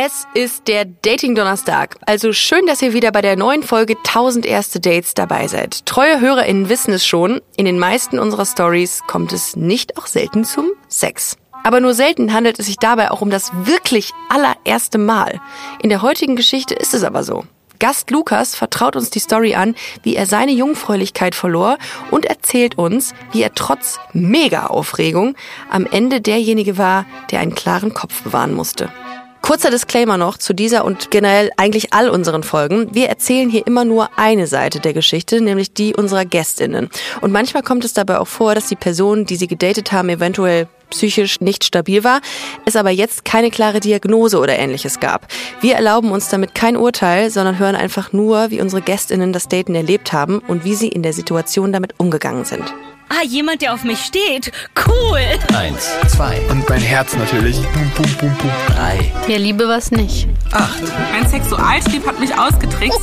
Es ist der Dating-Donnerstag. Also schön, dass ihr wieder bei der neuen Folge 1000 erste Dates dabei seid. Treue HörerInnen wissen es schon. In den meisten unserer Stories kommt es nicht auch selten zum Sex. Aber nur selten handelt es sich dabei auch um das wirklich allererste Mal. In der heutigen Geschichte ist es aber so. Gast Lukas vertraut uns die Story an, wie er seine Jungfräulichkeit verlor und erzählt uns, wie er trotz mega Aufregung am Ende derjenige war, der einen klaren Kopf bewahren musste. Kurzer Disclaimer noch zu dieser und generell eigentlich all unseren Folgen. Wir erzählen hier immer nur eine Seite der Geschichte, nämlich die unserer Gästinnen. Und manchmal kommt es dabei auch vor, dass die Person, die sie gedatet haben, eventuell psychisch nicht stabil war, es aber jetzt keine klare Diagnose oder ähnliches gab. Wir erlauben uns damit kein Urteil, sondern hören einfach nur, wie unsere Gästinnen das Daten erlebt haben und wie sie in der Situation damit umgegangen sind. Ah, jemand, der auf mich steht. Cool. Eins, zwei, Und mein Herz natürlich. Bum, bum, bum, bum. drei, Mir Liebe was nicht. acht, Mein Sexualtrieb hat mich ausgetrickst.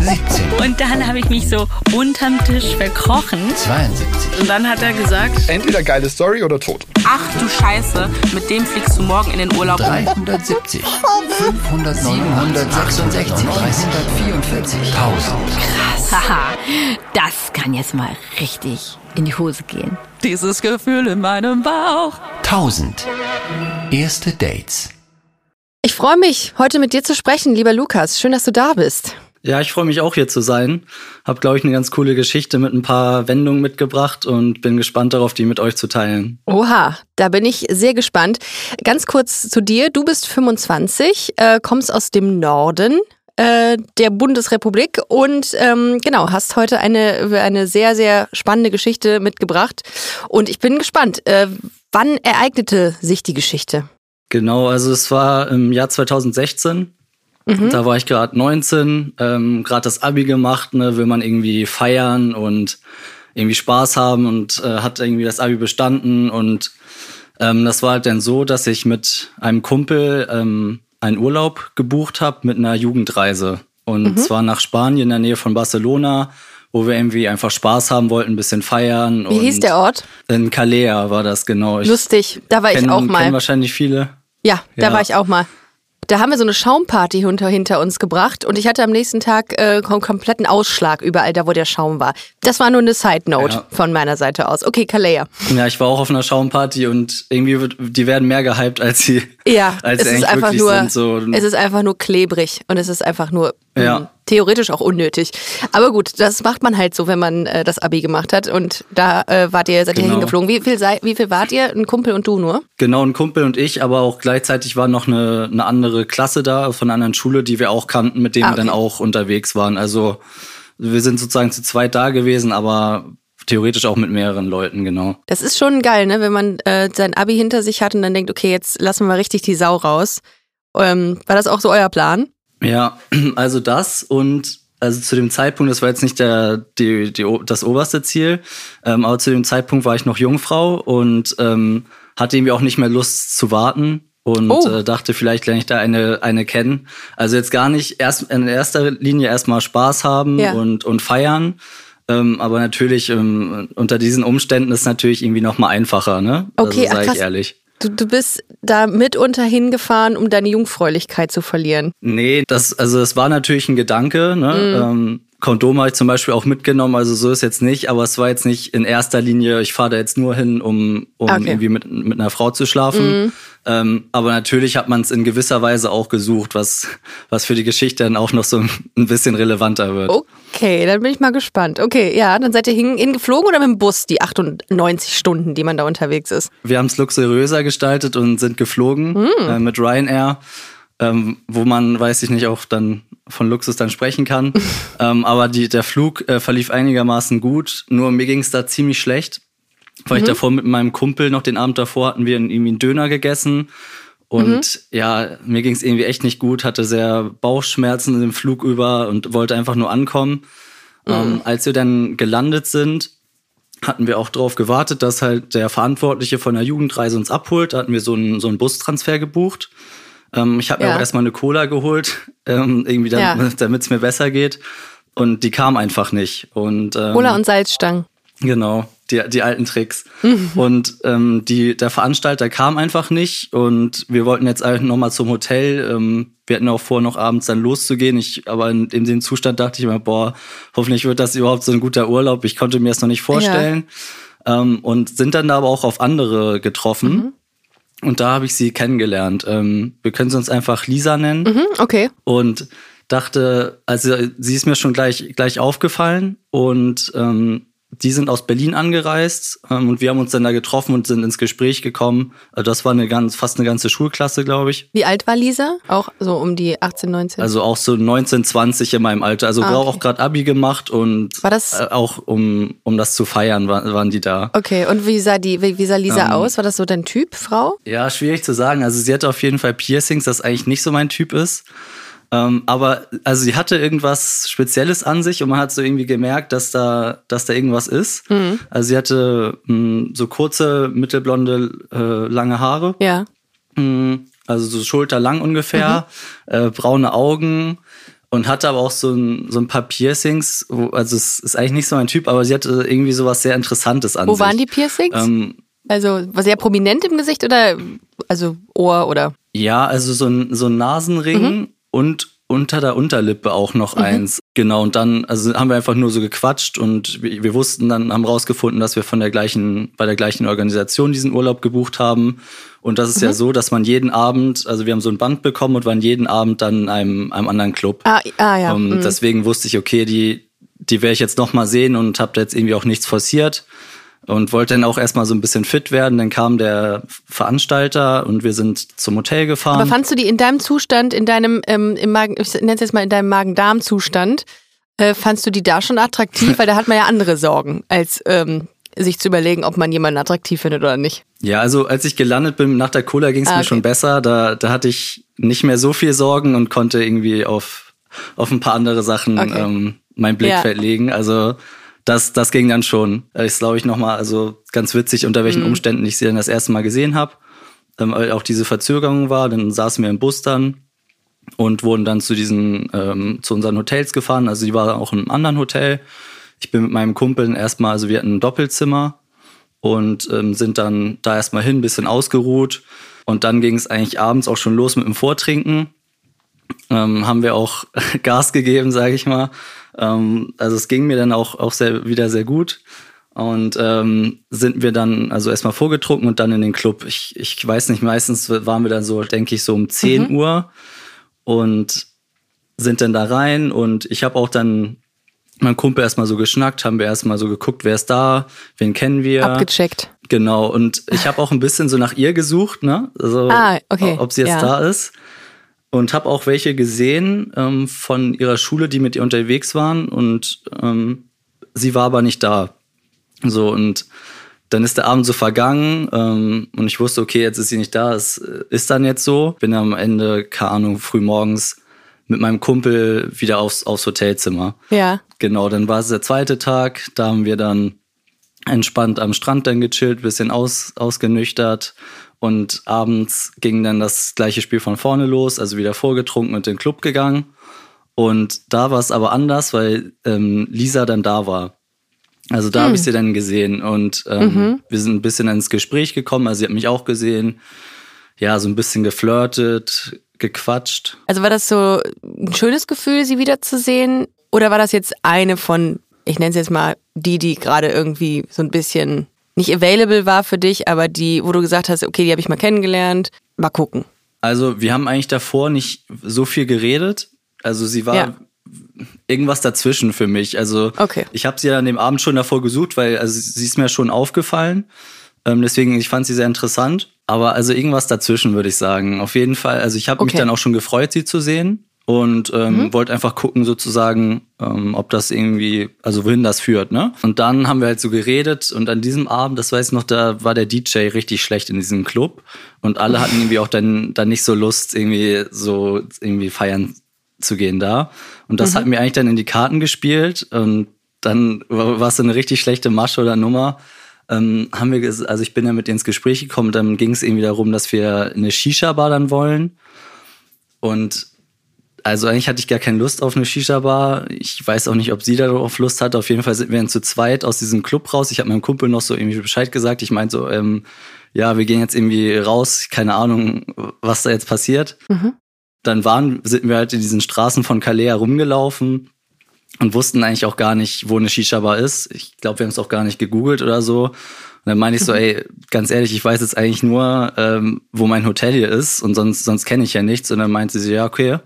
17, Und dann habe ich mich so unterm Tisch verkrochen. 72, Und dann hat er gesagt, Entweder geile Story oder tot. ach du Scheiße, mit dem fliegst du morgen in den Urlaub. 370, 500, 766, 344, 1000. Haha, das kann jetzt mal richtig in die Hose gehen. Dieses Gefühl in meinem Bauch. 1000. Erste Dates. Ich freue mich, heute mit dir zu sprechen, lieber Lukas. Schön, dass du da bist. Ja, ich freue mich auch hier zu sein. Hab, glaube ich, eine ganz coole Geschichte mit ein paar Wendungen mitgebracht und bin gespannt darauf, die mit euch zu teilen. Oha, da bin ich sehr gespannt. Ganz kurz zu dir. Du bist 25, äh, kommst aus dem Norden äh, der Bundesrepublik und ähm, genau, hast heute eine, eine sehr, sehr spannende Geschichte mitgebracht. Und ich bin gespannt, äh, wann ereignete sich die Geschichte? Genau, also es war im Jahr 2016. Da war ich gerade 19, ähm, gerade das Abi gemacht, ne, will man irgendwie feiern und irgendwie Spaß haben und äh, hat irgendwie das Abi bestanden und ähm, das war halt dann so, dass ich mit einem Kumpel ähm, einen Urlaub gebucht habe mit einer Jugendreise und zwar nach Spanien in der Nähe von Barcelona, wo wir irgendwie einfach Spaß haben wollten, ein bisschen feiern. Wie hieß der Ort? In Calais war das genau. Ich Lustig, da war ich kenn, auch Kennen mal. wahrscheinlich viele. Ja, da Ja. war ich auch mal. Da haben wir so eine Schaumparty hinter, hinter uns gebracht und ich hatte am nächsten Tag äh, kom kompletten Ausschlag überall da, wo der Schaum war. Das war nur eine Side Note Ja. von meiner Seite aus. Okay, Kalea. Ja, ich war auch auf einer Schaumparty und irgendwie wird, die werden mehr gehypt, als sie, Ja, als es sie ist einfach nur, sind. So. es ist einfach nur klebrig und es ist einfach nur Ja. Theoretisch auch unnötig. Aber gut, das macht man halt so, wenn man äh, das Abi gemacht hat und da äh, wart ihr, seid ihr Genau. hingeflogen. Wie viel, sei, wie viel wart ihr? Ein Kumpel und du nur? Genau, ein Kumpel und ich, aber auch gleichzeitig war noch eine, eine andere Klasse da von einer anderen Schule, die wir auch kannten, mit denen Ah, wir dann okay. auch unterwegs waren. Also wir sind sozusagen zu zweit da gewesen, aber theoretisch auch mit mehreren Leuten, genau. Das ist schon geil, ne? wenn man äh, sein Abi hinter sich hat und dann denkt, okay, jetzt lassen wir richtig die Sau raus. Ähm, war das auch so euer Plan? Ja, also das und also zu dem Zeitpunkt, das war jetzt nicht der, die, die, das oberste Ziel, ähm, aber zu dem Zeitpunkt war ich noch Jungfrau und ähm, hatte irgendwie auch nicht mehr Lust zu warten und Oh. äh, dachte, vielleicht lerne ich da eine, eine kennen. Also jetzt gar nicht erst in erster Linie erstmal Spaß haben Ja. und, und feiern. Ähm, aber natürlich ähm, unter diesen Umständen ist natürlich irgendwie noch mal einfacher, ne? Okay, also, ach, sag krass. ich ehrlich. Du, du bist da mitunter hingefahren, um deine Jungfräulichkeit zu verlieren. Nee, das, also das war natürlich ein Gedanke. Mhm. Ne? Ähm, Kondom habe ich zum Beispiel auch mitgenommen, also so ist jetzt nicht, aber es war jetzt nicht in erster Linie, ich fahre da jetzt nur hin, um, um Okay. Mhm. irgendwie mit, mit einer Frau zu schlafen. Ähm, aber natürlich hat man es in gewisser Weise auch gesucht, was, was für die Geschichte dann auch noch so ein bisschen relevanter wird. Okay, dann bin ich mal gespannt. Okay, ja, dann seid ihr hin, hingeflogen oder mit dem Bus, die 98 Stunden, die man da unterwegs ist? Wir haben es luxuriöser gestaltet und sind geflogen Hm. äh, mit Ryanair, ähm, wo man, weiß ich nicht, auch dann von Luxus dann sprechen kann. ähm, aber die, der Flug äh, verlief einigermaßen gut, nur mir ging es da ziemlich schlecht, weil Mhm. ich davor mit meinem Kumpel noch den Abend davor hatten wir irgendwie einen Döner gegessen. Und Mhm. ja, mir ging es irgendwie echt nicht gut, hatte sehr Bauchschmerzen im Flug über und wollte einfach nur ankommen. Mhm. Ähm, als wir dann gelandet sind, hatten wir auch darauf gewartet, dass halt der Verantwortliche von der Jugendreise uns abholt. Da hatten wir so einen, so einen Bustransfer gebucht. Ähm, ich habe mir Ja. auch erstmal eine Cola geholt, ähm, irgendwie Ja. damit es mir besser geht. Und die kam einfach nicht. Und, ähm, Cola und Salzstangen. Genau. die, die alten Tricks. Und ähm, die, der Veranstalter kam einfach nicht und wir wollten jetzt nochmal zum Hotel. Ähm, wir hatten auch vor, noch abends dann loszugehen. Ich, aber in, in dem Zustand dachte ich mir, boah, hoffentlich wird das überhaupt so ein guter Urlaub. Ich konnte mir das noch nicht vorstellen. Ähm, und sind dann da aber auch auf andere getroffen. Und da habe ich sie kennengelernt. Ähm, wir können sie uns einfach Lisa nennen Mhm, okay. und dachte, also sie ist mir schon gleich, gleich aufgefallen und ähm, die sind aus Berlin angereist ähm, und wir haben uns dann da getroffen und sind ins Gespräch gekommen. Also das war eine ganz, fast eine ganze Schulklasse, glaube ich. Wie alt war Lisa? Auch so um die 18, 19? Also auch so 19, 20 in meinem Alter. Also Ah, okay. auch gerade Abi gemacht und War das- äh, auch um, um das zu feiern, war, waren die da. okay, und wie sah die, wie, wie sah Lisa Ähm, aus? War das so dein Typ, Frau? Ja, schwierig zu sagen. Also sie hatte auf jeden Fall Piercings, das eigentlich nicht so mein Typ ist. Ähm, aber also sie hatte irgendwas Spezielles an sich und man hat so irgendwie gemerkt, dass da, dass da irgendwas ist. Mhm. Also sie hatte mh, so kurze, mittelblonde, äh, lange Haare. Ja. Mh, also so schulterlang ungefähr, äh, braune Augen und hatte aber auch so ein, so ein paar Piercings. Wo, also es ist eigentlich nicht so mein Typ, aber sie hatte irgendwie sowas sehr Interessantes an Wo sich. waren die Piercings? Ähm, also war sehr prominent im Gesicht oder also Ohr oder? Ja, also so ein, so ein Nasenring und unter der Unterlippe auch noch eins. Genau, und dann, also haben wir einfach nur so gequatscht und wir, wir wussten dann, haben rausgefunden, dass wir von der gleichen, bei der gleichen Organisation diesen Urlaub gebucht haben. Und das ist ja so, dass man jeden Abend, also wir haben so ein Band bekommen und waren jeden Abend dann in einem, einem anderen Club. Ah, ah ja. Ähm, mhm. Deswegen wusste ich, okay, die, die werde ich jetzt noch mal sehen und habe da jetzt irgendwie auch nichts forciert und wollte dann auch erstmal so ein bisschen fit werden. Dann kam der Veranstalter und wir sind zum Hotel gefahren. Aber fandst du die in deinem Zustand, in deinem, ähm, im Magen, ich nenne es jetzt mal in deinem Magen-Darm-Zustand, äh, fandst du die da schon attraktiv? Weil da hat man ja andere Sorgen, als ähm, sich zu überlegen, ob man jemanden attraktiv findet oder nicht. Ja, also als ich gelandet bin nach der Cola ging es Ah, mir okay. schon besser. Da, da hatte ich nicht mehr so viel Sorgen und konnte irgendwie auf, auf ein paar andere Sachen Okay. ähm, mein Blickfeld legen. Also das, das ging dann schon. Das ist, glaube ich, nochmal, also ganz witzig, unter Mhm. welchen Umständen ich sie dann das erste Mal gesehen habe. Ähm, weil auch diese Verzögerung war. Dann saßen wir im Bus dann und wurden dann zu diesen, ähm, zu unseren Hotels gefahren. Also die war auch in einem anderen Hotel. Ich bin mit meinem Kumpel erstmal, also wir hatten ein Doppelzimmer und ähm, sind dann da erstmal hin, bisschen ausgeruht. Und dann ging es eigentlich abends auch schon los mit dem Vortrinken. Ähm, haben wir auch Gas gegeben, sage ich mal. Ähm, also es ging mir dann auch, auch sehr, wieder sehr gut. Und ähm, sind wir dann also erstmal vorgetrunken und dann in den Club. Ich, ich weiß nicht, meistens waren wir dann so, denke ich, so um 10 Uhr und sind dann da rein. Und ich habe auch dann mein Kumpel erstmal so geschnackt, haben wir erstmal so geguckt, wer ist da, wen kennen wir. Abgecheckt. Genau, und ich habe auch ein bisschen so nach ihr gesucht, ne? Also, Ah, okay, ob sie jetzt ja. da ist. Und habe auch welche gesehen ähm, von ihrer Schule, die mit ihr unterwegs waren. Und ähm, sie war aber nicht da. So, und dann ist der Abend so vergangen ähm, und ich wusste, okay, jetzt ist sie nicht da. Es äh, ist dann jetzt so. Bin am Ende, keine Ahnung, früh morgens mit meinem Kumpel wieder aufs, aufs Hotelzimmer. Ja. Genau, dann war es der zweite Tag. Da haben wir dann entspannt am Strand dann gechillt, bisschen aus, ausgenüchtert. Und abends ging dann das gleiche Spiel von vorne los, also wieder vorgetrunken und in den Club gegangen. Und da war es aber anders, weil ähm, Lisa dann da war. Also da habe ich sie dann gesehen und ähm, wir sind ein bisschen ins Gespräch gekommen. Also sie hat mich auch gesehen. Ja, so ein bisschen geflirtet, gequatscht. Also war das so ein schönes Gefühl, sie wiederzusehen? Oder war das jetzt eine von, ich nenne es jetzt mal, die, die gerade irgendwie so ein bisschen nicht available war für dich, aber die, wo du gesagt hast, okay, die habe ich mal kennengelernt, mal gucken. Also wir haben eigentlich davor nicht so viel geredet. Also sie war Ja. irgendwas dazwischen für mich. Also Okay. ich habe sie ja an dem Abend schon davor gesucht, weil also sie ist mir schon aufgefallen. Ähm, deswegen, ich fand sie sehr interessant. Aber also irgendwas dazwischen, würde ich sagen. Auf jeden Fall, also ich habe mich Okay. Mhm. dann auch schon gefreut, sie zu sehen. Und ähm, wollte einfach gucken, sozusagen, ähm, ob das irgendwie, also wohin das führt, ne? Und dann haben wir halt so geredet und an diesem Abend, das weiß ich noch, da war der DJ richtig schlecht in diesem Club und alle hatten irgendwie auch dann, dann nicht so Lust, irgendwie so irgendwie feiern zu gehen da. Und das hat mir eigentlich dann in die Karten gespielt und dann war es so eine richtig schlechte Masche oder Nummer. Ähm, haben wir, also ich bin ja mit ins Gespräch gekommen, dann ging es irgendwie darum, dass wir eine Shisha-Bar dann wollen. Und also eigentlich hatte ich gar keine Lust auf eine Shisha-Bar. Ich weiß auch nicht, ob sie darauf Lust hatte. Auf jeden Fall sind wir dann zu zweit aus diesem Club raus. Ich habe meinem Kumpel noch so irgendwie Bescheid gesagt. Ich meinte so, ähm, ja, wir gehen jetzt irgendwie raus. Keine Ahnung, was da jetzt passiert. Dann waren, sind wir halt in diesen Straßen von Calais herumgelaufen und wussten eigentlich auch gar nicht, wo eine Shisha-Bar ist. Ich glaube, wir haben es auch gar nicht gegoogelt oder so. Und dann meine ich so, ey, ganz ehrlich, ich weiß jetzt eigentlich nur, ähm, wo mein Hotel hier ist und sonst, sonst kenne ich ja nichts. Und dann meinte sie, ja, okay, äh,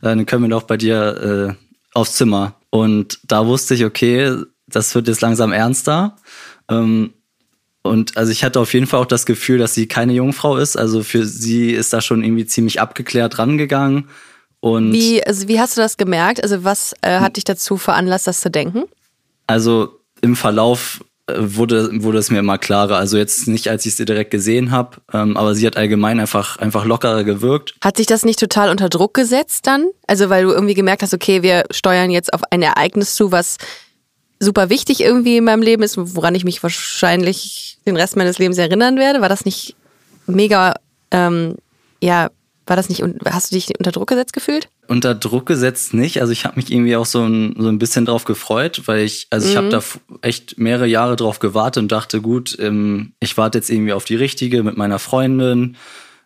dann können wir doch bei dir äh, aufs Zimmer. Und da wusste ich, okay, das wird jetzt langsam ernster. Ähm, und also ich hatte auf jeden Fall auch das Gefühl, dass sie keine Jungfrau ist. Also für sie ist da schon irgendwie ziemlich abgeklärt rangegangen. Und Wie, also wie hast du das gemerkt? Also was äh, hat dich dazu veranlasst, das zu denken? Also im Verlauf wurde, wurde es mir immer klarer. Also jetzt nicht, als ich sie direkt gesehen habe, ähm, aber sie hat allgemein einfach, einfach lockerer gewirkt. Hat sich das nicht total unter Druck gesetzt dann? Also weil du irgendwie gemerkt hast, okay, wir steuern jetzt auf ein Ereignis zu, was super wichtig irgendwie in meinem Leben ist, woran ich mich wahrscheinlich den Rest meines Lebens erinnern werde. War das nicht mega, ähm, ja, war das nicht, hast du dich unter Druck gesetzt gefühlt? Unter Druck gesetzt nicht. Also ich habe mich irgendwie auch so ein, so ein bisschen drauf gefreut, weil ich, also ich habe da echt mehrere Jahre drauf gewartet und dachte, gut, ähm, ich warte jetzt irgendwie auf die richtige mit meiner Freundin.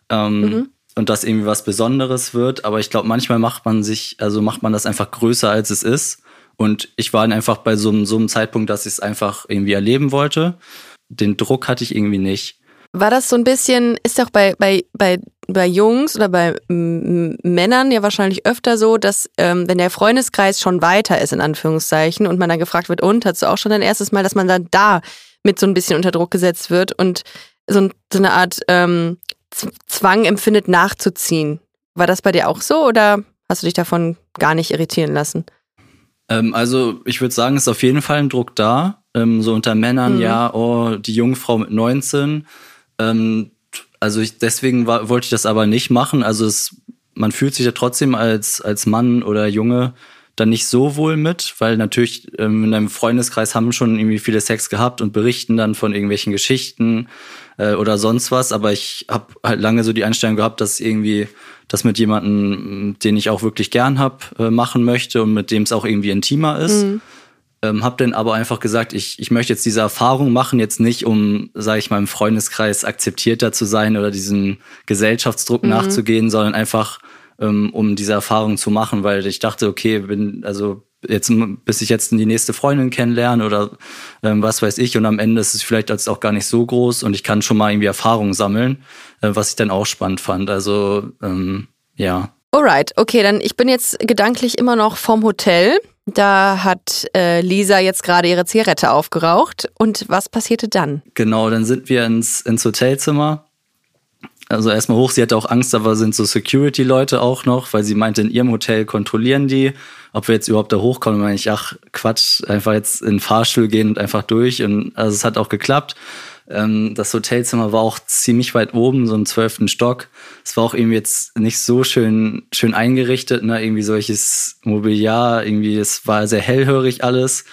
Ähm, Und dass irgendwie was Besonderes wird. Aber ich glaube, manchmal macht man sich, also macht man das einfach größer, als es ist. Und ich war dann einfach bei so einem, so einem Zeitpunkt, dass ich es einfach irgendwie erleben wollte. Den Druck hatte ich irgendwie nicht. War das so ein bisschen, ist auch bei, bei, bei, bei Jungs oder bei Männern ja wahrscheinlich öfter so, dass ähm, wenn der Freundeskreis schon weiter ist, in Anführungszeichen, und man dann gefragt wird, und, hast du auch schon dein erstes Mal, dass man dann da mit so ein bisschen unter Druck gesetzt wird und so, ein, so eine Art ähm, Zwang empfindet, nachzuziehen. War das bei dir auch so oder hast du dich davon gar nicht irritieren lassen? Ähm, also ich würde sagen, es ist auf jeden Fall ein Druck da. Ähm, so unter Männern, Mhm. ja, oh, die Jungfrau mit 19. Ähm, also ich, deswegen war, wollte ich das aber nicht machen. Also es, man fühlt sich ja trotzdem als, als Mann oder Junge dann nicht so wohl mit, weil natürlich ähm, in deinem Freundeskreis haben schon irgendwie viele Sex gehabt und berichten dann von irgendwelchen Geschichten äh, oder sonst was. Aber ich habe halt lange so die Einstellung gehabt, dass irgendwie das mit jemandem, den ich auch wirklich gern hab, äh, machen möchte und mit dem es auch irgendwie intimer ist. Ähm, hab dann aber einfach gesagt, ich, ich möchte jetzt diese Erfahrung machen, jetzt nicht um, sage ich mal, im Freundeskreis akzeptierter zu sein oder diesem Gesellschaftsdruck nachzugehen, sondern einfach ähm, um diese Erfahrung zu machen, weil ich dachte, okay, bin also jetzt bis ich jetzt die nächste Freundin kennenlerne oder ähm, was weiß ich und am Ende ist es vielleicht als auch gar nicht so groß und ich kann schon mal irgendwie Erfahrung sammeln, äh, was ich dann auch spannend fand. Also ähm, ja, Alright, okay, dann ich bin jetzt gedanklich immer noch vom Hotel. Da hat äh, Lisa jetzt gerade ihre Zigarette aufgeraucht. Und was passierte dann? Genau, dann sind wir ins, ins Hotelzimmer. Also erstmal hoch, sie hatte auch Angst, aber sind so Security-Leute auch noch, weil sie meinte, in ihrem Hotel kontrollieren die, ob wir jetzt überhaupt da hochkommen. meine ich, ach Quatsch, einfach jetzt in den Fahrstuhl gehen und einfach durch. Und also es hat auch geklappt. Ähm, das Hotelzimmer war auch ziemlich weit oben, so im zwölften Stock. Es war auch irgendwie jetzt nicht so schön, schön eingerichtet, ne? Irgendwie solches Mobiliar, irgendwie, es war sehr hellhörig alles.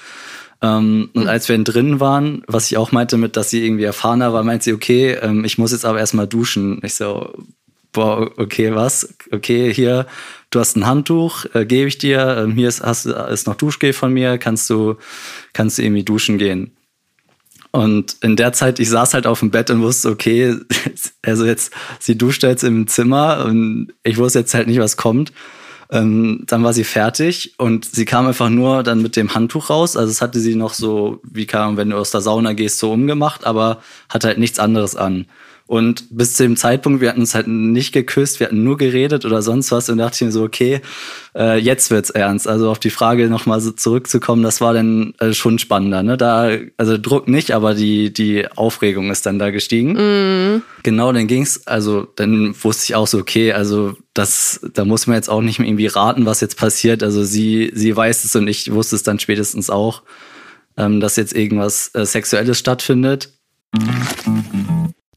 Ähm, und als wir drin waren, was ich auch meinte mit, dass sie irgendwie erfahrener war, meinte sie, okay, ähm, ich muss jetzt aber erstmal duschen. Ich so, boah, okay, was? Okay, hier, du hast ein Handtuch, äh, gebe ich dir. Hier ist, hast, ist noch Duschgel von mir, kannst du, kannst du irgendwie duschen gehen. Und in der Zeit, ich saß halt auf dem Bett und wusste, okay, also jetzt, sie duscht jetzt im Zimmer und ich wusste jetzt halt nicht, was kommt. Ähm, dann war sie fertig und sie kam einfach nur dann mit dem Handtuch raus. Also es hatte sie noch so, wie kam, wenn du aus der Sauna gehst, so umgemacht, aber hatte halt nichts anderes an. Und bis zu dem Zeitpunkt, wir hatten uns halt nicht geküsst, wir hatten nur geredet oder sonst was und dachte ich mir so, okay, äh, jetzt wird's ernst. Also auf die Frage nochmal so zurückzukommen, das war dann äh, schon spannender. Ne? Da, also Druck nicht, aber die, die Aufregung ist dann da gestiegen. Genau, dann ging's, also dann wusste ich auch so, okay, also das, da muss man jetzt auch nicht mehr irgendwie raten, was jetzt passiert. Also sie, sie weiß es und ich wusste es dann spätestens auch, ähm, dass jetzt irgendwas äh, Sexuelles stattfindet.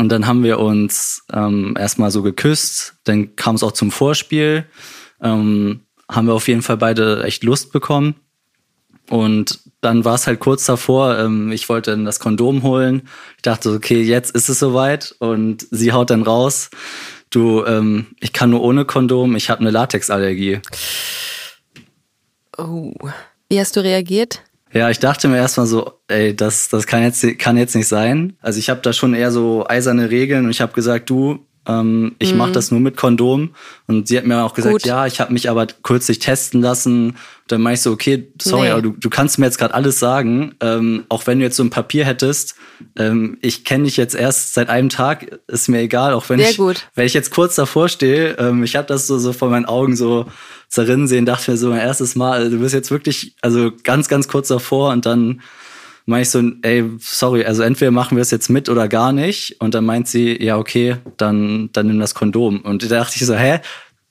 Und dann haben wir uns ähm, erstmal so geküsst, dann kam es auch zum Vorspiel. Ähm, haben wir auf jeden Fall beide echt Lust bekommen. Und dann war es halt kurz davor, ähm, ich wollte dann das Kondom holen. Ich dachte, okay, jetzt ist es soweit. Und sie haut dann raus, du, ähm, ich kann nur ohne Kondom, ich habe eine Latexallergie. Oh. Wie hast du reagiert? Ja, ich dachte mir erstmal so, ey, das, das kann jetzt, kann jetzt nicht sein. Also ich habe da schon eher so eiserne Regeln und ich habe gesagt, du, ähm, ich mhm. mache das nur mit Kondom. Und sie hat mir auch gesagt, Gut. ja, ich habe mich aber kürzlich testen lassen. Dann meinte ich so, okay, sorry, nee. aber du, du kannst mir jetzt gerade alles sagen. Ähm, auch wenn du jetzt so ein Papier hättest, ähm, ich kenne dich jetzt erst seit einem Tag, ist mir egal, auch wenn Sehr ich, gut. wenn ich jetzt kurz davor stehe, ähm, ich habe das so, so vor meinen Augen so zerrinnen sehen, dachte mir so mein erstes Mal, also du bist jetzt wirklich, also ganz, ganz kurz davor und dann meine ich so, ey, sorry, also entweder machen wir es jetzt mit oder gar nicht. Und dann meint sie, ja, okay, dann, dann nimm das Kondom. Und da dachte ich so, hä?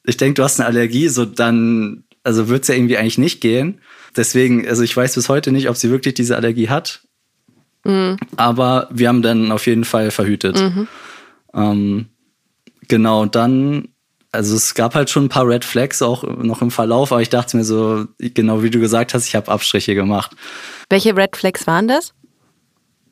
Ich denke, du hast eine Allergie, so dann, also wird's ja irgendwie eigentlich nicht gehen. Deswegen, also ich weiß bis heute nicht, ob sie wirklich diese Allergie hat. Mhm. Aber wir haben dann auf jeden Fall verhütet. Mhm. Ähm, genau, dann also es gab halt schon ein paar Red Flags auch noch im Verlauf, aber ich dachte mir so, genau wie du gesagt hast, ich habe Abstriche gemacht. Welche Red Flags waren das?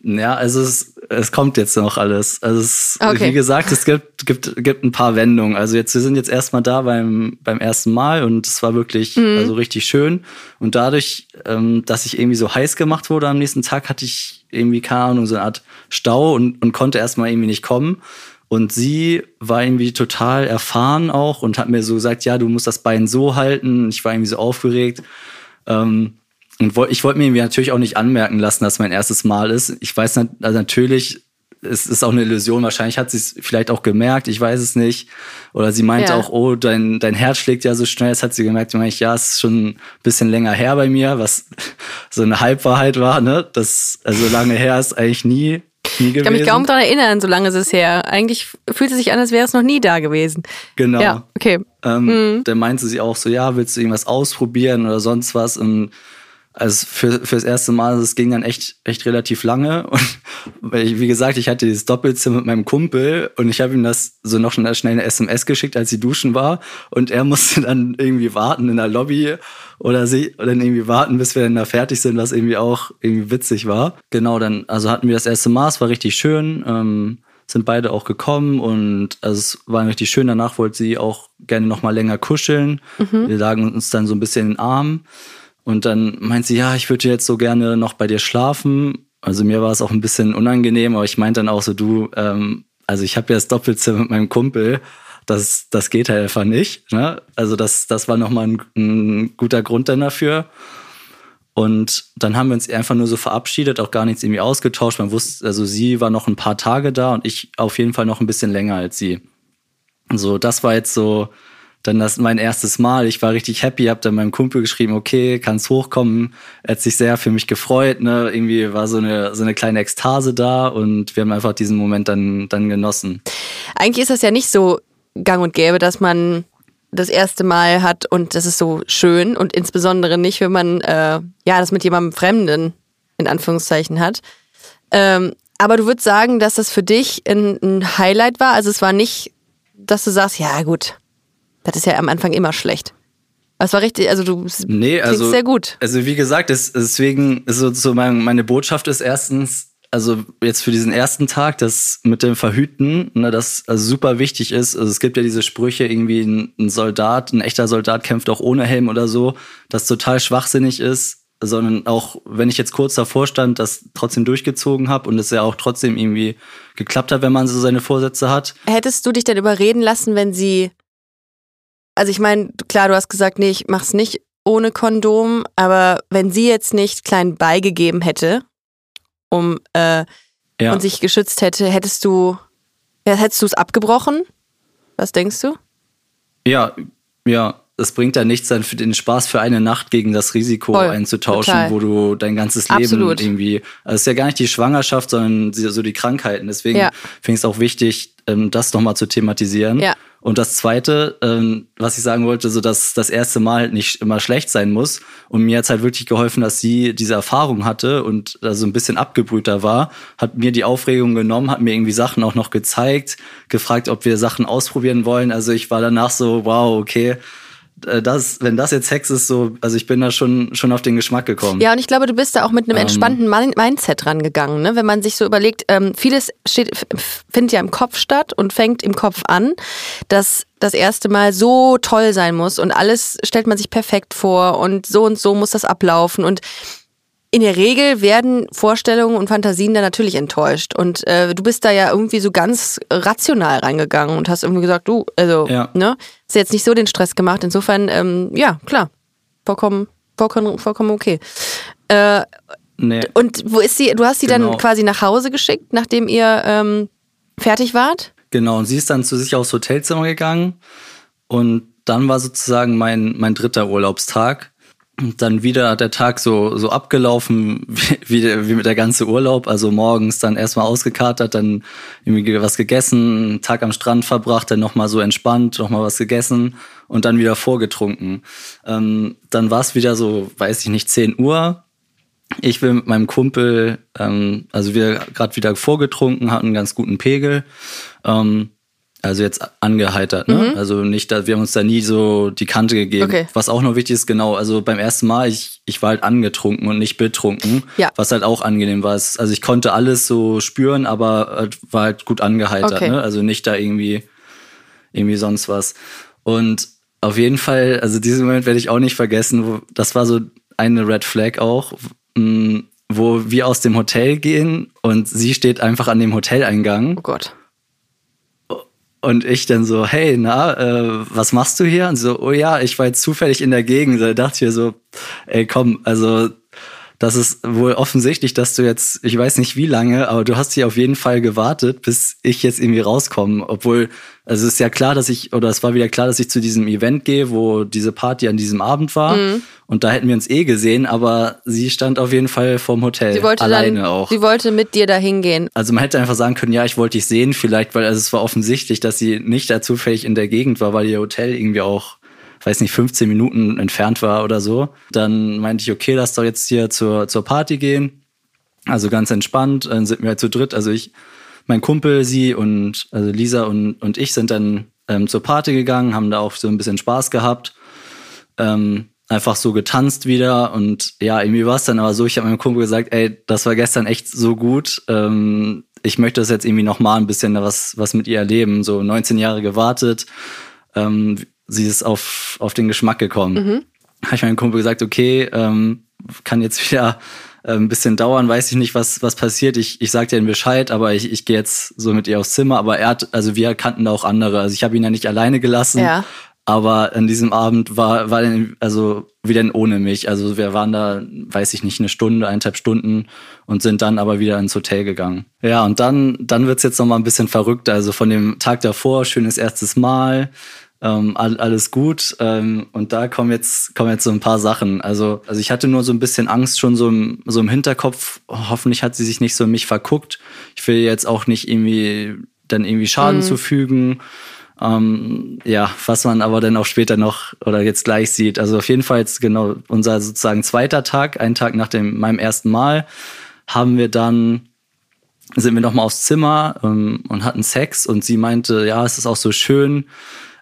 Ja, also es, es kommt jetzt noch alles. Also es, okay. wie gesagt, es gibt, gibt, gibt ein paar Wendungen. Also jetzt, wir sind jetzt erstmal da beim, beim ersten Mal und es war wirklich mhm. also richtig schön. Und dadurch, ähm, dass ich irgendwie so heiß gemacht wurde am nächsten Tag, hatte ich irgendwie, keine Ahnung, so eine Art Stau und, und konnte erstmal irgendwie nicht kommen. Und sie war irgendwie total erfahren auch und hat mir so gesagt, ja, du musst das Bein so halten. Ich war irgendwie so aufgeregt. Ähm, und ich wollte mir irgendwie natürlich auch nicht anmerken lassen, dass mein erstes Mal ist. Ich weiß also natürlich, es ist auch eine Illusion. Wahrscheinlich hat sie es vielleicht auch gemerkt, ich weiß es nicht. Oder sie meinte ja. auch, oh, dein, dein Herz schlägt ja so schnell. Das hat sie gemerkt. Und ich, ja, es ist schon ein bisschen länger her bei mir, was so eine Halbwahrheit war, ne? Das, also lange her ist eigentlich nie nie gewesen. Ich kann mich kaum daran erinnern, so lange ist es her. Eigentlich fühlt es sich an, als wäre es noch nie da gewesen. Genau. Ja, okay. Ähm, mhm. Dann meinte sie auch so, ja, willst du irgendwas ausprobieren oder sonst was? Und also für, für das erste Mal, es ging dann echt, echt relativ lange. Und ich, wie gesagt, ich hatte dieses Doppelzimmer mit meinem Kumpel und ich habe ihm das so noch schnell eine SMS geschickt, als sie duschen war. Und er musste dann irgendwie warten in der Lobby oder sie oder dann irgendwie warten, bis wir dann da fertig sind, was irgendwie auch irgendwie witzig war. Genau, dann, also hatten wir das erste Mal, es war richtig schön. Ähm, sind beide auch gekommen und also es war richtig schön. Danach wollte sie auch gerne noch mal länger kuscheln. Mhm. Wir lagen uns dann so ein bisschen in den Arm. Und dann meint sie, ja, ich würde jetzt so gerne noch bei dir schlafen. Also mir war es auch ein bisschen unangenehm, aber ich meinte dann auch so, du, ähm, also ich habe ja das Doppelzimmer mit meinem Kumpel. Das, das geht halt einfach nicht. Ne? Also das, das war nochmal ein, ein guter Grund dann dafür. Und dann haben wir uns einfach nur so verabschiedet, auch gar nichts irgendwie ausgetauscht. Man wusste, also sie war noch ein paar Tage da und ich auf jeden Fall noch ein bisschen länger als sie. So, das war jetzt so dann das mein erstes Mal. Ich war richtig happy, hab dann meinem Kumpel geschrieben, okay, kannst hochkommen. Er hat sich sehr für mich gefreut, ne? Irgendwie war so eine, so eine kleine Ekstase da und wir haben einfach diesen Moment dann, dann genossen. Eigentlich ist das ja nicht so gang und gäbe, dass man das erste Mal hat und das ist so schön und insbesondere nicht, wenn man äh, ja das mit jemandem Fremden in Anführungszeichen hat. Ähm, aber du würdest sagen, dass das für dich ein, ein Highlight war. Also es war nicht, dass du sagst, ja gut, das ist ja am Anfang immer schlecht. Es war richtig, also du nee, also, sehr gut. Also wie gesagt, es, deswegen, also so meine, meine Botschaft ist erstens, also jetzt für diesen ersten Tag, das mit dem Verhüten, ne, das also super wichtig ist. Also es gibt ja diese Sprüche, irgendwie ein, ein Soldat, ein echter Soldat kämpft auch ohne Helm oder so, das total schwachsinnig ist, sondern auch, wenn ich jetzt kurz davor stand, das trotzdem durchgezogen habe und es ja auch trotzdem irgendwie geklappt hat, wenn man so seine Vorsätze hat. Hättest du dich denn überreden lassen, wenn sie. Also ich meine, klar, du hast gesagt, nee, ich mach's nicht ohne Kondom, aber wenn sie jetzt nicht klein beigegeben hätte, um äh, Ja. und sich geschützt hätte, hättest du. Ja, hättest du es abgebrochen? Was denkst du? Ja, ja. Es bringt ja nichts, dann für den Spaß für eine Nacht gegen das Risiko Voll, einzutauschen, total. wo du dein ganzes Leben Absolut. irgendwie. Also es ist ja gar nicht die Schwangerschaft, sondern so die Krankheiten. Deswegen Ja. finde ich es auch wichtig, ähm, das nochmal zu thematisieren. Ja. Und das Zweite, ähm, was ich sagen wollte, so dass das erste Mal halt nicht immer schlecht sein muss. Und mir hat's halt wirklich geholfen, dass sie diese Erfahrung hatte und da so ein bisschen abgebrühter war, hat mir die Aufregung genommen, hat mir irgendwie Sachen auch noch gezeigt, gefragt, ob wir Sachen ausprobieren wollen. Also ich war danach so, wow, okay, das, wenn das jetzt Sex ist, so, also ich bin da schon, schon auf den Geschmack gekommen. Ja, und ich glaube, du bist da auch mit einem Ähm. entspannten Min- Mindset rangegangen, ne? Wenn man sich so überlegt, ähm, vieles steht, findet ja im Kopf statt und fängt im Kopf an, dass das erste Mal so toll sein muss und alles stellt man sich perfekt vor und so und so muss das ablaufen und in der Regel werden Vorstellungen und Fantasien da natürlich enttäuscht. Und äh, du bist da ja irgendwie so ganz rational reingegangen und hast irgendwie gesagt, du, also, Ja. ne, hast jetzt nicht so den Stress gemacht. Insofern, ähm, ja, klar, vollkommen, vollkommen, vollkommen okay. Äh, Nee. und wo ist sie? Du hast sie Genau. dann quasi nach Hause geschickt, nachdem ihr ähm, fertig wart? Genau, und sie ist dann zu sich aufs Hotelzimmer gegangen und dann war sozusagen mein, mein dritter Urlaubstag. Dann wieder der Tag so, so abgelaufen, wie, wie, wie mit der ganze Urlaub. Also morgens dann erstmal ausgekatert, dann irgendwie was gegessen, Tag am Strand verbracht, dann nochmal so entspannt, nochmal was gegessen und dann wieder vorgetrunken. Ähm, dann war es wieder so, weiß ich nicht, 10 Uhr. Ich will mit meinem Kumpel, ähm, also wir gerade wieder vorgetrunken, hatten einen ganz guten Pegel. Ähm, also jetzt angeheitert, ne? Also nicht, da, wir haben uns da nie so die Kante gegeben. Mhm. Okay. Was auch noch wichtig ist, genau, also beim ersten Mal, ich, ich war halt angetrunken und nicht betrunken. Ja. Was halt auch angenehm war. Also ich konnte alles so spüren, aber halt, war halt gut angeheitert, Okay. ne? Also nicht da irgendwie, irgendwie sonst was. Und auf jeden Fall, also diesen Moment werde ich auch nicht vergessen. Wo, das war so eine Red Flag auch, mh, wo wir aus dem Hotel gehen und sie steht einfach an dem Hoteleingang Oh Gott. Und ich dann so, hey, na, äh, was machst du hier? Und so, oh ja, ich war jetzt zufällig in der Gegend. Da dachte ich mir so, ey, komm, also das ist wohl offensichtlich, dass du jetzt, ich weiß nicht wie lange, aber du hast hier auf jeden Fall gewartet, bis ich jetzt irgendwie rauskomme. Obwohl, also es ist ja klar, dass ich, oder es war wieder klar, dass ich zu diesem Event gehe, wo diese Party an diesem Abend war. Mhm. Und da hätten wir uns eh gesehen, aber sie stand auf jeden Fall vorm Hotel. Sie wollte alleine dann, auch. sie wollte mit dir dahin gehen. Also man hätte einfach sagen können, ja, ich wollte dich sehen, vielleicht, weil also es war offensichtlich, dass sie nicht da zufällig in der Gegend war, weil ihr Hotel irgendwie auch, weiß nicht, 15 Minuten entfernt war oder so. Dann meinte ich, okay, lass doch jetzt hier zur, zur Party gehen. Also ganz entspannt, dann sind wir halt zu dritt. Also ich, mein Kumpel, sie und also Lisa und, und ich sind dann ähm, zur Party gegangen, haben da auch so ein bisschen Spaß gehabt. Ähm, einfach so getanzt wieder und ja, irgendwie war es dann aber so, ich habe meinem Kumpel gesagt, ey, das war gestern echt so gut. Ähm, ich möchte das jetzt irgendwie noch mal ein bisschen was, was mit ihr erleben. So 19 Jahre gewartet. Ähm, sie ist auf, auf den Geschmack gekommen. Habe ich meinem Kumpel gesagt, okay, ähm, kann jetzt wieder äh, ein bisschen dauern, weiß ich nicht, was, was passiert. Ich, ich sag dir den Bescheid, aber ich, ich gehe jetzt so mit ihr aufs Zimmer. Aber er hat, also wir kannten da auch andere. Also ich habe ihn ja nicht alleine gelassen. Ja. Aber an diesem Abend war, war dann also wieder ein ohne mich. Also wir waren da, weiß ich nicht, eine Stunde, eineinhalb Stunden und sind dann aber wieder ins Hotel gegangen. Ja, und dann, dann wird's jetzt noch mal ein bisschen verrückter. Also von dem Tag davor, schönes erstes Mal, ähm, all, alles gut. Ähm, und da kommen jetzt, kommen jetzt so ein paar Sachen. Also, also ich hatte nur so ein bisschen Angst schon so im, so im Hinterkopf. Hoffentlich hat sie sich nicht so in mich verguckt. Ich will jetzt auch nicht irgendwie dann irgendwie Schaden zufügen. Ähm, ja, was man aber dann auch später noch oder jetzt gleich sieht. Also auf jeden Fall jetzt genau unser sozusagen zweiter Tag, einen Tag nach dem meinem ersten Mal, haben wir dann sind wir noch mal aufs Zimmer ähm, und hatten Sex und sie meinte, ja, es ist auch so schön.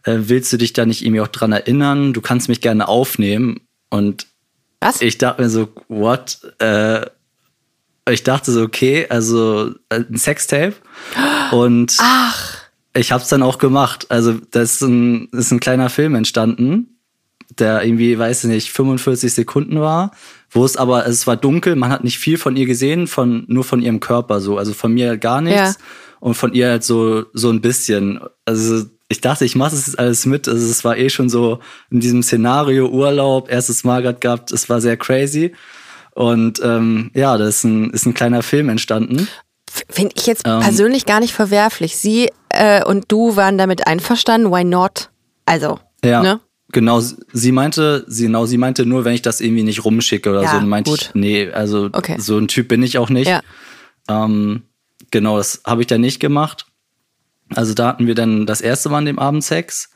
Äh, willst du dich da nicht irgendwie auch dran erinnern? Du kannst mich gerne aufnehmen. Und Was? ich dachte mir so, what? Äh, ich dachte so, okay, also äh, ein Sextape. Und ich habe es dann auch gemacht. Also das ist ein, ist ein kleiner Film entstanden, der irgendwie, weiß ich nicht, 45 Sekunden war, wo es aber, also es war dunkel, man hat nicht viel von ihr gesehen, von nur von ihrem Körper so, also von mir gar nichts Ja. und von ihr halt so so ein bisschen. Also ich dachte, ich mache jetzt alles mit. Also es war eh schon so in diesem Szenario Urlaub, erstes Mal gerade gehabt, es war sehr crazy. Und ähm, ja, da ist ein, ist ein kleiner Film entstanden. Finde ich jetzt Ähm. persönlich gar nicht verwerflich. Sie äh, und du waren damit einverstanden. Why not? Also, Ja. ne? Genau, sie meinte, sie, genau, sie meinte nur, wenn ich das irgendwie nicht rumschicke oder Ja, so, dann meinte gut. ich, nee, also Okay. so ein Typ bin ich auch nicht. Ja. Ähm, genau, das habe ich dann nicht gemacht. Also da hatten wir dann das erste Mal an dem Abend Sex.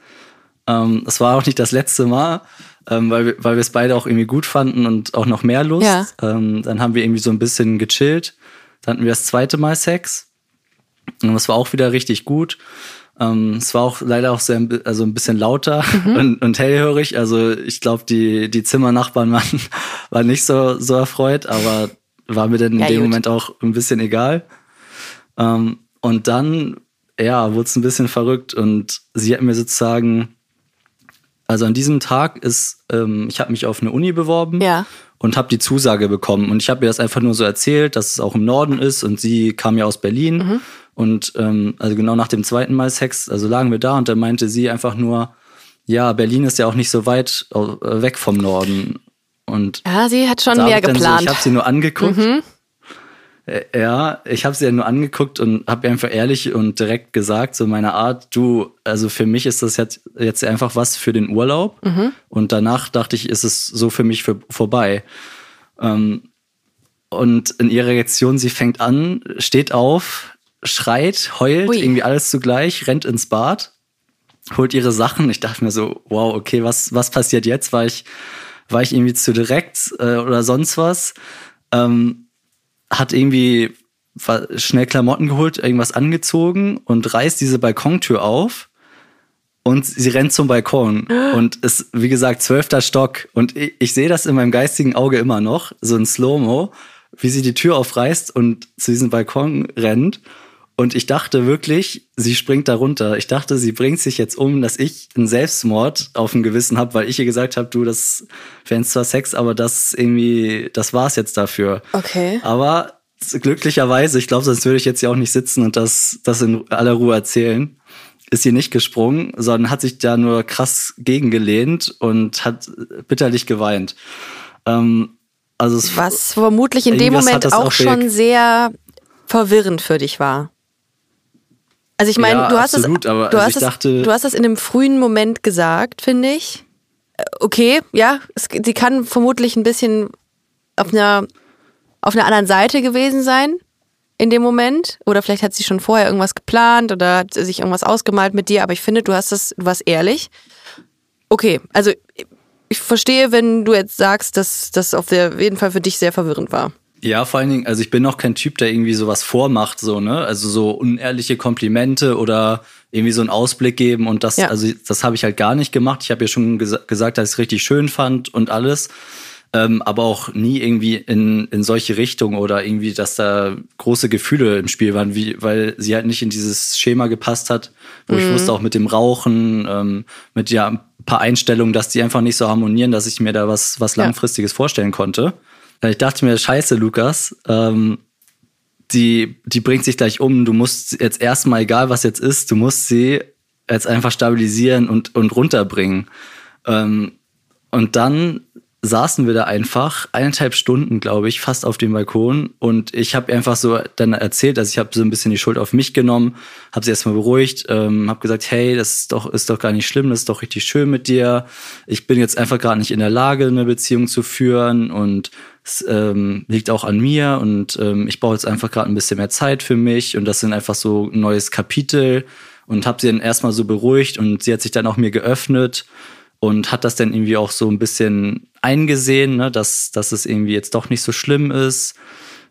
Ähm, das war auch nicht das letzte Mal, ähm, weil, wir, weil wir es beide auch irgendwie gut fanden und auch noch mehr Lust. Ja. Ähm, dann haben wir irgendwie so ein bisschen gechillt. Dann hatten wir das zweite Mal Sex. Und das war auch wieder richtig gut. Ähm, es war auch leider auch sehr, also ein bisschen lauter und, und hellhörig. Also ich glaube, die, die Zimmernachbarn waren, waren nicht so, so erfreut, aber war mir dann in Ja, dem gut. Moment auch ein bisschen egal. Ähm, und dann, ja, wurde es ein bisschen verrückt und sie hat mir sozusagen, also an diesem Tag ist, ähm, ich habe mich auf eine Uni beworben Ja. und habe die Zusage bekommen. Und ich habe ihr das einfach nur so erzählt, dass es auch im Norden ist und sie kam ja aus Berlin. Mhm. Und ähm, also genau nach dem zweiten Mal Sex, also lagen wir da und dann meinte sie einfach nur, ja, Berlin ist ja auch nicht so weit äh, weg vom Norden. Und Ja, sie hat schon mehr geplant. So, ich habe sie nur angeguckt. Mhm. Äh, Ja, ich habe sie ja nur angeguckt und habe einfach ehrlich und direkt gesagt, so meine Art, du, also für mich ist das jetzt, jetzt einfach was für den Urlaub. Mhm. Und danach dachte ich, ist es so für mich für, vorbei. Ähm, und in ihrer Reaktion, sie fängt an, steht auf, schreit, heult, Ui. irgendwie alles zugleich, rennt ins Bad, holt ihre Sachen. Ich dachte mir so, wow, okay, was, was passiert jetzt? War ich, war ich irgendwie zu direkt äh, oder sonst was? Ähm, hat irgendwie schnell Klamotten geholt, irgendwas angezogen und reißt diese Balkontür auf und sie rennt zum Balkon. Und ist, wie gesagt, zwölfter Stock. Und ich, ich sehe das in meinem geistigen Auge immer noch, so ein Slow-Mo, wie sie die Tür aufreißt und zu diesem Balkon rennt und ich dachte wirklich, sie springt da runter. Ich dachte, sie bringt sich jetzt um, dass ich einen Selbstmord auf dem Gewissen habe, weil ich ihr gesagt habe, du, das wäre zwar Sex, aber das irgendwie, das war's jetzt dafür. Okay. Aber glücklicherweise, ich glaube, sonst würde ich jetzt ja auch nicht sitzen und das, das in aller Ruhe erzählen, ist sie nicht gesprungen, sondern hat sich da nur krass gegengelehnt und hat bitterlich geweint. Ähm, also Was vermutlich in dem Moment auch auch schon sehr verwirrend für dich war. Also ich meine, Ja, du hast absolut, es, aber du also hast dachte- du hast es in einem frühen Moment gesagt, finde ich. Äh, Okay, ja, es, sie kann vermutlich ein bisschen auf einer auf einer anderen Seite gewesen sein in dem Moment oder vielleicht hat sie schon vorher irgendwas geplant oder hat sich irgendwas ausgemalt mit dir, aber ich finde, du hast das, du warst ehrlich. Okay, also ich verstehe, wenn du jetzt sagst, dass das auf jeden Fall für dich sehr verwirrend war. Ja, vor allen Dingen, also ich bin noch kein Typ, der irgendwie sowas vormacht, so, ne? Also so unehrliche Komplimente oder irgendwie so einen Ausblick geben und das, Ja. also das habe ich halt gar nicht gemacht. Ich habe ja schon gesa gesagt, dass ich es richtig schön fand und alles. Ähm, aber auch nie irgendwie in, in solche Richtungen oder irgendwie, dass da große Gefühle im Spiel waren, wie, weil sie halt nicht in dieses Schema gepasst hat, wo ich Mhm. wusste auch mit dem Rauchen, ähm, mit ja ein paar Einstellungen, dass die einfach nicht so harmonieren, dass ich mir da was, was Ja. langfristiges vorstellen konnte. Ich dachte mir, scheiße, Lukas, ähm, die, die bringt sich gleich um. Du musst jetzt erstmal, egal was jetzt ist, du musst sie jetzt einfach stabilisieren und, und runterbringen. Ähm, und dann saßen wir da einfach eineinhalb Stunden, glaube ich, fast auf dem Balkon. Und ich habe einfach so dann erzählt, also ich habe so ein bisschen die Schuld auf mich genommen, habe sie erstmal beruhigt, ähm, habe gesagt, hey, das ist doch, ist doch gar nicht schlimm, das ist doch richtig schön mit dir. Ich bin jetzt einfach gerade nicht in der Lage, eine Beziehung zu führen und es ähm, liegt auch an mir und ähm, ich brauche jetzt einfach gerade ein bisschen mehr Zeit für mich und das sind einfach so ein neues Kapitel und habe sie dann erstmal so beruhigt und sie hat sich dann auch mir geöffnet und hat das dann irgendwie auch so ein bisschen eingesehen, ne, dass, dass es irgendwie jetzt doch nicht so schlimm ist.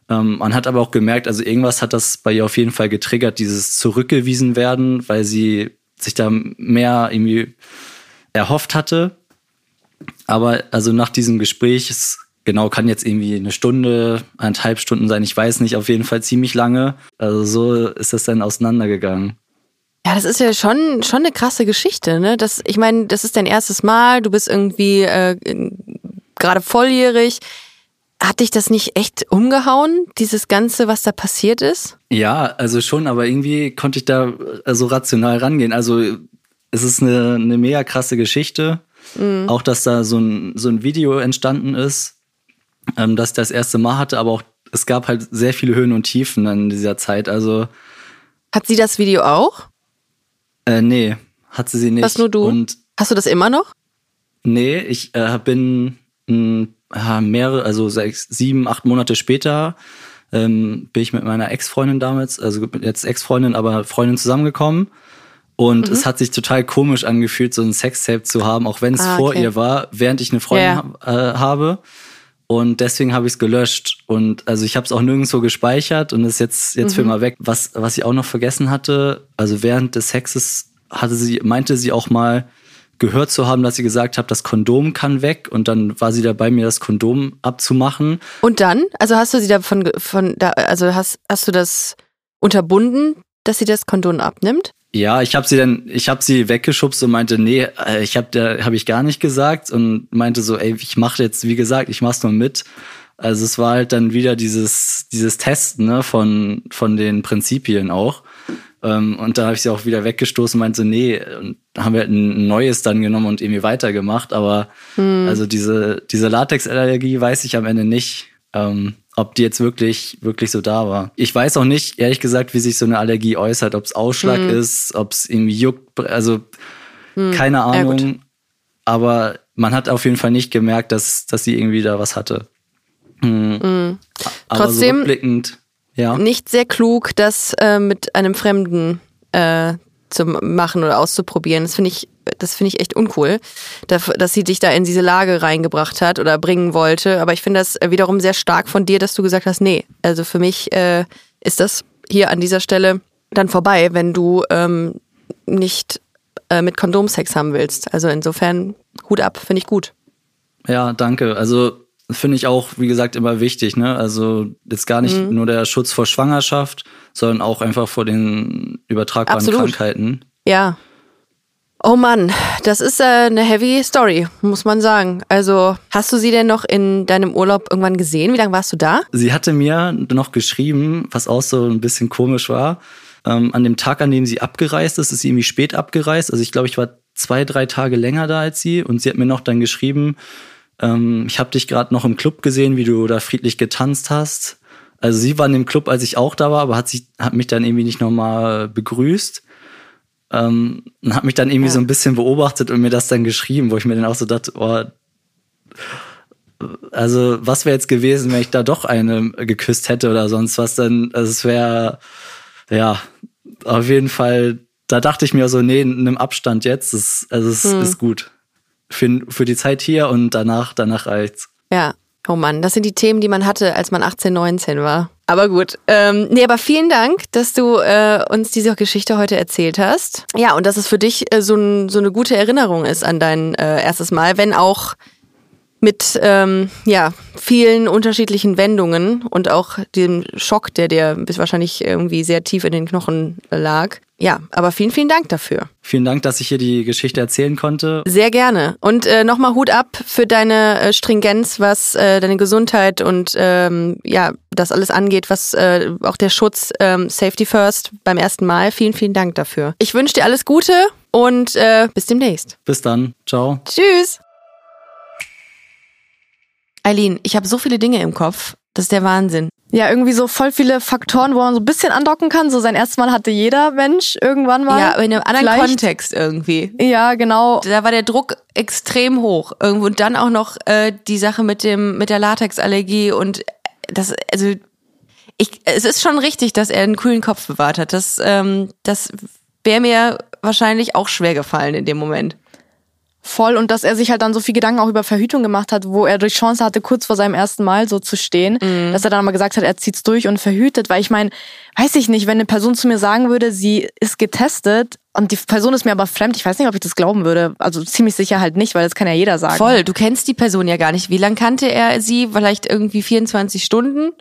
Ähm, man hat aber auch gemerkt, also irgendwas hat das bei ihr auf jeden Fall getriggert, dieses zurückgewiesen werden, weil sie sich da mehr irgendwie erhofft hatte. Aber also nach diesem Gespräch ist genau, kann jetzt irgendwie eine Stunde, eineinhalb Stunden sein, ich weiß nicht, auf jeden Fall ziemlich lange. Also so ist das dann auseinandergegangen. Ja, das ist ja schon, schon eine krasse Geschichte, ne? Das, ich meine, das ist dein erstes Mal, du bist irgendwie äh, gerade volljährig. Hat dich das nicht echt umgehauen, dieses Ganze, was da passiert ist? Ja, also schon, aber irgendwie konnte ich da äh, so rational rangehen. Also es ist eine, eine mega krasse Geschichte. Mhm. Auch, dass da so ein, so ein Video entstanden ist, ähm, das ich das erste Mal hatte, aber auch es gab halt sehr viele Höhen und Tiefen in dieser Zeit. Also, Hat sie das Video auch? äh, nee, hat sie sie nicht. Was nur du? Und Hast du das immer noch? Nee, ich äh, bin mh, ja, mehrere, also sechs, sieben, acht Monate später ähm, bin ich mit meiner Ex-Freundin damals, also jetzt Ex-Freundin, aber Freundin zusammengekommen. Und Mhm. es hat sich total komisch angefühlt, so ein Sextape zu haben, auch wenn es Ah, vor okay. ihr war, während ich eine Freundin Ja, hab- äh, habe. Und deswegen habe ich es gelöscht. Und also ich habe es auch nirgendwo gespeichert und ist jetzt, jetzt Mhm. für immer weg. Was, was ich auch noch vergessen hatte, also während des Sexes hatte sie, meinte sie auch mal gehört zu haben, dass sie gesagt hat, das Kondom kann weg. Und dann war sie dabei, mir das Kondom abzumachen. Und dann? Also hast du sie davon, von, da, also hast, hast du das unterbunden, dass sie das Kondom abnimmt? Ja, ich habe sie dann, ich habe sie weggeschubst und meinte, nee, äh, ich habe da habe ich gar nicht gesagt und meinte so, ey, ich mache jetzt, wie gesagt, ich mach's nur mit. Also es war halt dann wieder dieses dieses Testen ne, von von den Prinzipien auch. Ähm, und da habe ich sie auch wieder weggestoßen und meinte so, nee, und haben wir halt ein neues dann genommen und irgendwie weitergemacht. Aber also diese diese Latexallergie weiß ich am Ende nicht. Ähm, ob die jetzt wirklich, wirklich so da war. Ich weiß auch nicht, ehrlich gesagt, wie sich so eine Allergie äußert, ob es Ausschlag ist, ob es irgendwie juckt, also keine Hm. Ja. Ahnung. aber man hat auf jeden Fall nicht gemerkt, dass, dass sie irgendwie da was hatte. Hm. Aber Trotzdem- so rückblickend, ja. Nicht sehr klug, das äh, mit einem Fremden äh, zu machen oder auszuprobieren. Das finde ich, das finde ich echt uncool, dass, sie dich da in diese Lage reingebracht hat oder bringen wollte. Aber ich finde das wiederum sehr stark von dir, dass du gesagt hast, nee, also für mich äh, ist das hier an dieser Stelle dann vorbei, wenn du ähm, nicht äh, mit Kondomsex haben willst. Also insofern Hut ab, finde ich gut. Ja, danke. Also finde ich auch, wie gesagt, immer wichtig. Ne? Also jetzt gar nicht Mhm. nur der Schutz vor Schwangerschaft, sondern auch einfach vor den übertragbaren Absolut. Krankheiten. Ja. Oh Mann, das ist äh, eine heavy Story, muss man sagen. Also, hast du sie denn noch in deinem Urlaub irgendwann gesehen? Wie lange warst du da? Sie hatte mir noch geschrieben, was auch so ein bisschen komisch war. Ähm, an dem Tag, an dem sie abgereist ist, ist sie irgendwie spät abgereist. Also ich glaube, ich war zwei, drei Tage länger da als sie. Und sie hat mir noch dann geschrieben, ähm, ich habe dich gerade noch im Club gesehen, wie du da friedlich getanzt hast. Also sie war in dem Club, als ich auch da war, aber hat, sich, hat mich dann irgendwie nicht nochmal begrüßt. Ähm, und hat mich dann irgendwie Ja. so ein bisschen beobachtet und mir das dann geschrieben, wo ich mir dann auch so dachte, oh, also was wäre jetzt gewesen, wenn ich da doch eine geküsst hätte oder sonst was, dann, also es wäre, ja, auf jeden Fall, da dachte ich mir so, nee, nimm Abstand jetzt, das, also es Hm. ist gut. Für, für die Zeit hier und danach, danach reicht's. Ja. Oh Mann, das sind die Themen, die man hatte, als man 18, 19 war. Aber gut. Ähm, nee, aber vielen Dank, dass du äh, uns diese Geschichte heute erzählt hast. Ja, und dass es für dich äh, so, ein, so eine gute Erinnerung ist an dein äh, erstes Mal, wenn auch mit ähm, ja, vielen unterschiedlichen Wendungen und auch dem Schock, der dir bis wahrscheinlich irgendwie sehr tief in den Knochen lag. Ja, aber vielen, vielen Dank dafür. Vielen Dank, dass ich hier die Geschichte erzählen konnte. Sehr gerne. Und äh, nochmal Hut ab für deine äh, Stringenz, was äh, deine Gesundheit und ähm, ja, das alles angeht, was äh, auch der Schutz ähm, Safety First beim ersten Mal. Vielen, vielen Dank dafür. Ich wünsche dir alles Gute und äh, bis demnächst. Bis dann. Ciao. Tschüss. Eileen, ich habe so viele Dinge im Kopf. Das ist der Wahnsinn. Ja, irgendwie so voll viele Faktoren, wo man so ein bisschen andocken kann. So sein erstes Mal hatte jeder Mensch irgendwann mal. Ja, in einem anderen Vielleicht. Kontext irgendwie. Ja, genau. Da war der Druck extrem hoch. Irgendwo und dann auch noch äh, die Sache mit dem mit der Latexallergie und das also ich es ist schon richtig, dass er einen kühlen Kopf bewahrt hat. Das ähm, das wäre mir wahrscheinlich auch schwer gefallen in dem Moment. Voll. Und dass er sich halt dann so viel Gedanken auch über Verhütung gemacht hat, wo er die Chance hatte, kurz vor seinem ersten Mal so zu stehen, Mhm. dass er dann mal gesagt hat, er zieht's durch und verhütet. Weil ich meine, weiß ich nicht, wenn eine Person zu mir sagen würde, sie ist getestet Und die Person ist mir aber fremd. Ich weiß nicht, ob ich das glauben würde. Also ziemlich sicher halt nicht, weil das kann ja jeder sagen. Voll, du kennst die Person ja gar nicht. Wie lang kannte er sie? Vielleicht irgendwie 24 Stunden?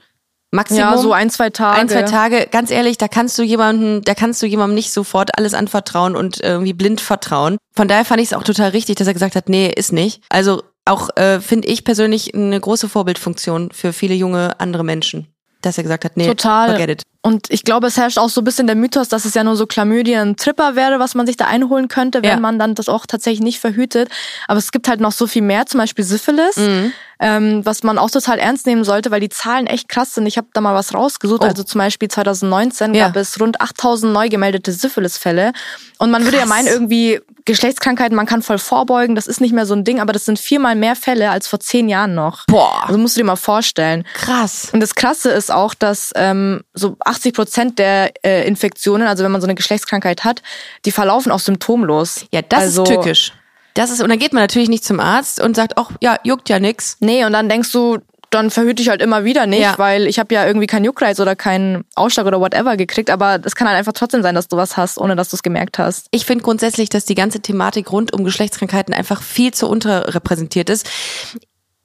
Maximum? Ja, so ein, zwei Tage. Ein, zwei Tage. Ganz ehrlich, da kannst du jemanden, da kannst du jemandem nicht sofort alles anvertrauen und irgendwie blind vertrauen. Von daher fand ich es auch total richtig, dass er gesagt hat, nee, ist nicht. Also auch äh, finde ich persönlich eine große Vorbildfunktion für viele junge andere Menschen, dass er gesagt hat, nee, Total. forget it. Und ich glaube, es herrscht auch so ein bisschen der Mythos, dass es ja nur so Chlamydien-Tripper wäre, was man sich da einholen könnte, wenn Ja. man dann das auch tatsächlich nicht verhütet. Aber es gibt halt noch so viel mehr, zum Beispiel Syphilis, Mhm. Ähm, was man auch total ernst nehmen sollte, weil die Zahlen echt krass sind. Ich habe da mal was rausgesucht. Oh. Also zum Beispiel 2019 Ja. gab es rund 8000 neu gemeldete Syphilis-Fälle. Und man würde ja Krass. meinen, irgendwie Geschlechtskrankheiten, man kann voll vorbeugen, das ist nicht mehr so ein Ding, aber das sind viermal mehr Fälle als vor zehn Jahren noch. Boah. Also musst du dir mal vorstellen. Krass. Und das Krasse ist auch, dass ähm, so 80 Prozent der äh, Infektionen, also wenn man so eine Geschlechtskrankheit hat, die verlaufen auch symptomlos. Ja, das also, ist tückisch. Das ist, und dann geht man natürlich nicht zum Arzt und sagt, ach, ja, juckt ja nix. Nee, und dann denkst du, dann verhüte ich halt immer wieder nicht, Ja. weil ich habe ja irgendwie keinen Juckreiz oder keinen Ausschlag oder whatever gekriegt. Aber es kann halt einfach trotzdem sein, dass du was hast, ohne dass du es gemerkt hast. Ich finde grundsätzlich, dass die ganze Thematik rund um Geschlechtskrankheiten einfach viel zu unterrepräsentiert ist.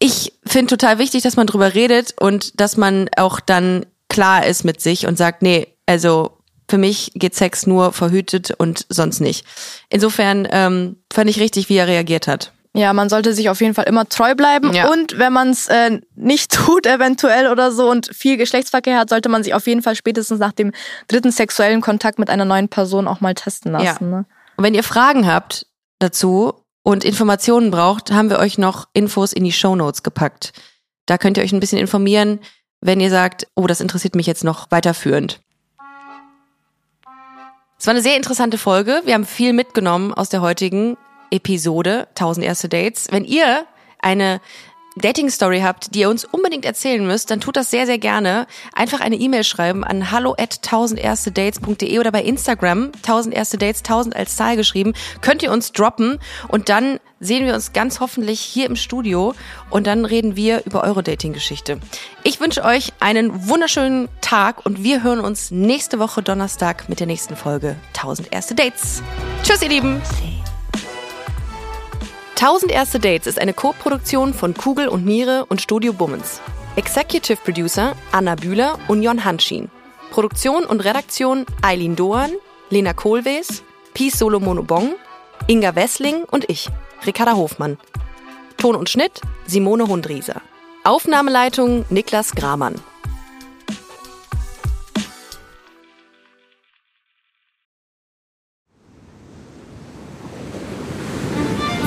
Ich finde total wichtig, dass man drüber redet und dass man auch dann klar ist mit sich und sagt, nee, also für mich geht Sex nur verhütet und sonst nicht. Insofern ähm, fand ich richtig, wie er reagiert hat. Ja, man sollte sich auf jeden Fall immer treu bleiben. Ja. Und wenn man es äh, nicht tut, eventuell oder so, und viel Geschlechtsverkehr hat, sollte man sich auf jeden Fall spätestens nach dem dritten sexuellen Kontakt mit einer neuen Person auch mal testen lassen. Ja. Ne? Und wenn ihr Fragen habt dazu und Informationen braucht, haben wir euch noch Infos in die Shownotes gepackt. Da könnt ihr euch ein bisschen informieren, wenn ihr sagt, oh, das interessiert mich jetzt noch weiterführend. Es war eine sehr interessante Folge. Wir haben viel mitgenommen aus der heutigen Episode 1000 erste Dates. Wenn ihr eine Dating-Story habt, die ihr uns unbedingt erzählen müsst, dann tut das sehr, sehr gerne. Einfach eine E-Mail schreiben an hallo at 1000erstedates.de oder bei Instagram 1000 erste Dates, 1000 als Zahl geschrieben. Könnt ihr uns droppen und dann sehen wir uns ganz hoffentlich hier im Studio und dann reden wir über eure Dating-Geschichte. Ich wünsche euch einen wunderschönen Tag und wir hören uns nächste Woche Donnerstag mit der nächsten Folge 1000 erste Dates. Tschüss, ihr Lieben! 1000 erste Dates ist eine Co-Produktion von Kugel und Niere und Studio Bummens. Executive Producer Anna Bühler und Jon Hanschin. Produktion und Redaktion Eileen Doan, Lena Kohlwees, Peace Solomono Bong, Inga Wessling und ich, Ricarda Hofmann. Ton und Schnitt Simone Hundrieser. Aufnahmeleitung Niklas Gramann.